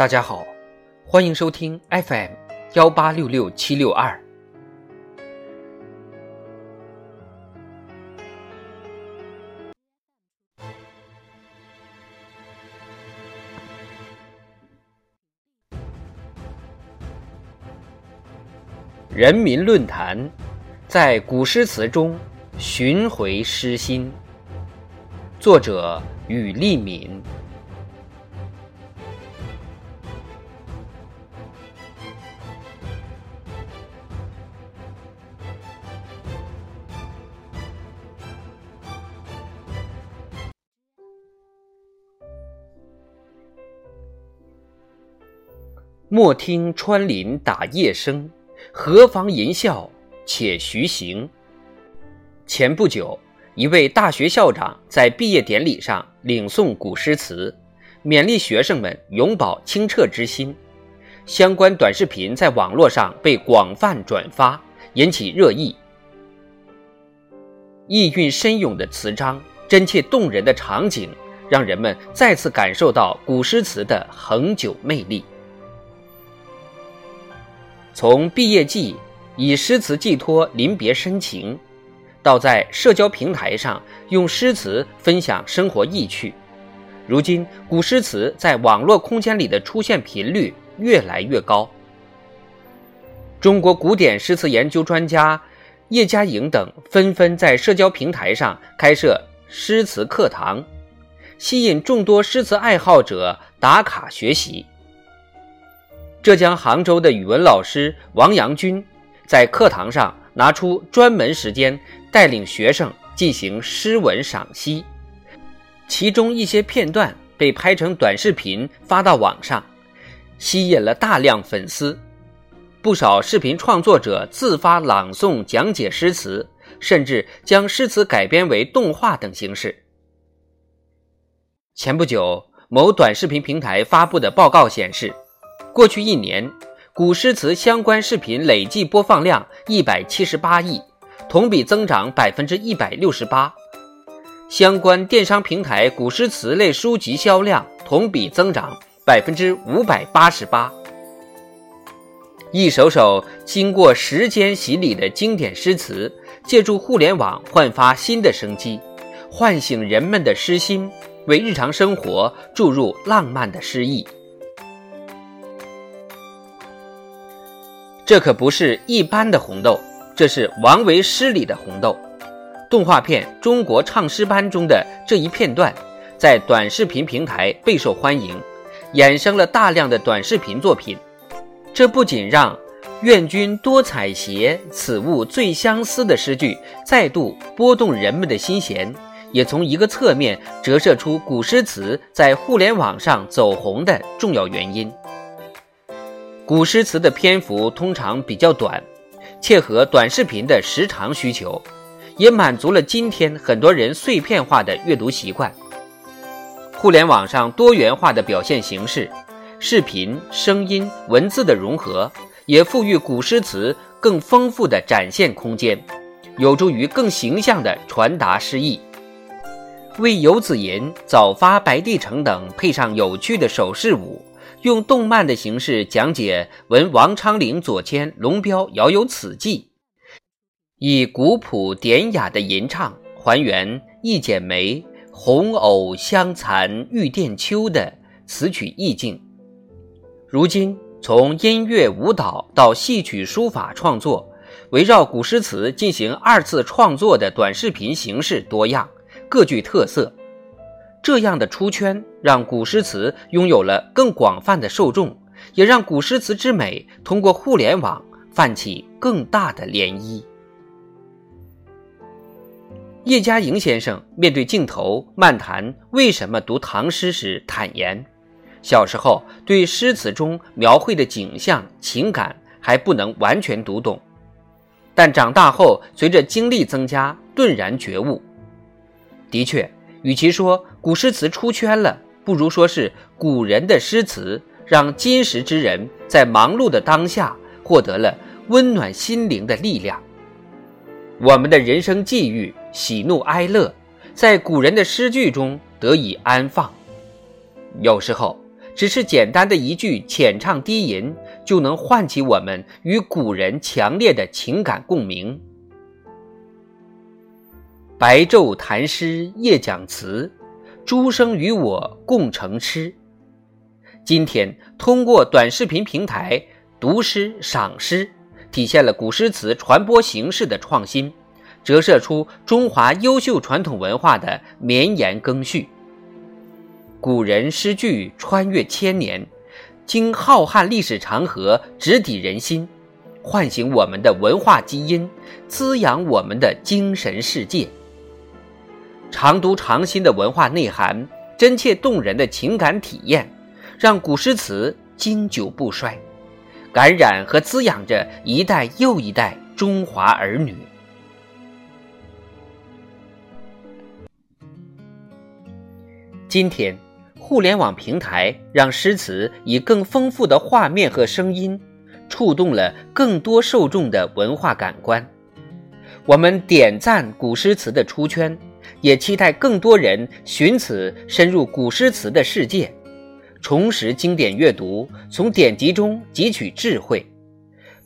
大家好，欢迎收听 FM 幺八六六七六二。人民论坛在古诗词中寻回诗心，作者羽利敏。莫听穿林打叶声，何妨吟啸且徐行。前不久，一位大学校长在毕业典礼上领诵古诗词，勉励学生们永葆清澈之心。相关短视频在网络上被广泛转发，引起热议。意蕴深涌的词章，真切动人的场景，让人们再次感受到古诗词的恒久魅力。从毕业季以诗词寄托临别深情，到在社交平台上用诗词分享生活意趣，如今古诗词在网络空间里的出现频率越来越高。中国古典诗词研究专家叶嘉莹等纷纷在社交平台上开设诗词课堂，吸引众多诗词爱好者打卡学习。浙江杭州的语文老师王阳军，在课堂上拿出专门时间，带领学生进行诗文赏析，其中一些片段被拍成短视频发到网上，吸引了大量粉丝。不少视频创作者自发朗诵讲解诗词，甚至将诗词改编为动画等形式。前不久，某短视频平台发布的报告显示。过去一年，古诗词相关视频累计播放量一百七十八亿，同比增长百分之一百六十八。相关电商平台古诗词类书籍销量同比增长百分之五百八十八。一首首经过时间洗礼的经典诗词，借助互联网焕发新的生机，唤醒人们的诗心，为日常生活注入浪漫的诗意。这可不是一般的红豆，这是王维诗里的红豆。动画片《中国唱诗班》中的这一片段，在短视频平台备受欢迎，衍生了大量的短视频作品。这不仅让“愿君多采撷，此物最相思”的诗句再度拨动人们的心弦，也从一个侧面折射出古诗词在互联网上走红的重要原因。古诗词的篇幅通常比较短，切合短视频的时长需求，也满足了今天很多人碎片化的阅读习惯。互联网上多元化的表现形式，视频、声音、文字的融合，也赋予古诗词更丰富的展现空间，有助于更形象地传达诗意。为游子吟、早发白帝城等配上有趣的手势舞。用动漫的形式讲解闻王昌龄左迁龙标遥有此寄，以古朴典雅的吟唱还原一剪梅，红藕香残玉簟秋的词曲意境。如今，从音乐舞蹈到戏曲书法创作，围绕古诗词进行二次创作的短视频形式多样，各具特色。这样的出圈，让古诗词拥有了更广泛的受众，也让古诗词之美通过互联网泛起更大的涟漪。叶嘉莹先生面对镜头漫谈为什么读唐诗时坦言：小时候对诗词中描绘的景象、情感还不能完全读懂，但长大后随着经历增加，顿然觉悟。的确。与其说古诗词出圈了，不如说是古人的诗词让今时之人在忙碌的当下获得了温暖心灵的力量。我们的人生际遇、喜怒哀乐，在古人的诗句中得以安放。有时候，只是简单的一句浅唱低吟，就能唤起我们与古人强烈的情感共鸣。白昼谈诗夜讲词，诸生与我共成诗。今天通过短视频平台读诗赏诗，体现了古诗词传播形式的创新，折射出中华优秀传统文化的绵延更续。古人诗句穿越千年，经浩瀚历史长河直抵人心，唤醒我们的文化基因，滋养我们的精神世界。常读常新的文化内涵，真切动人的情感体验，让古诗词经久不衰，感染和滋养着一代又一代中华儿女。今天，互联网平台让诗词以更丰富的画面和声音，触动了更多受众的文化感官。我们点赞古诗词的出圈。也期待更多人寻此深入古诗词的世界，重拾经典阅读，从典籍中汲取智慧，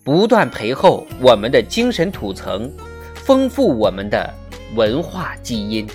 不断培厚我们的精神土层，丰富我们的文化基因。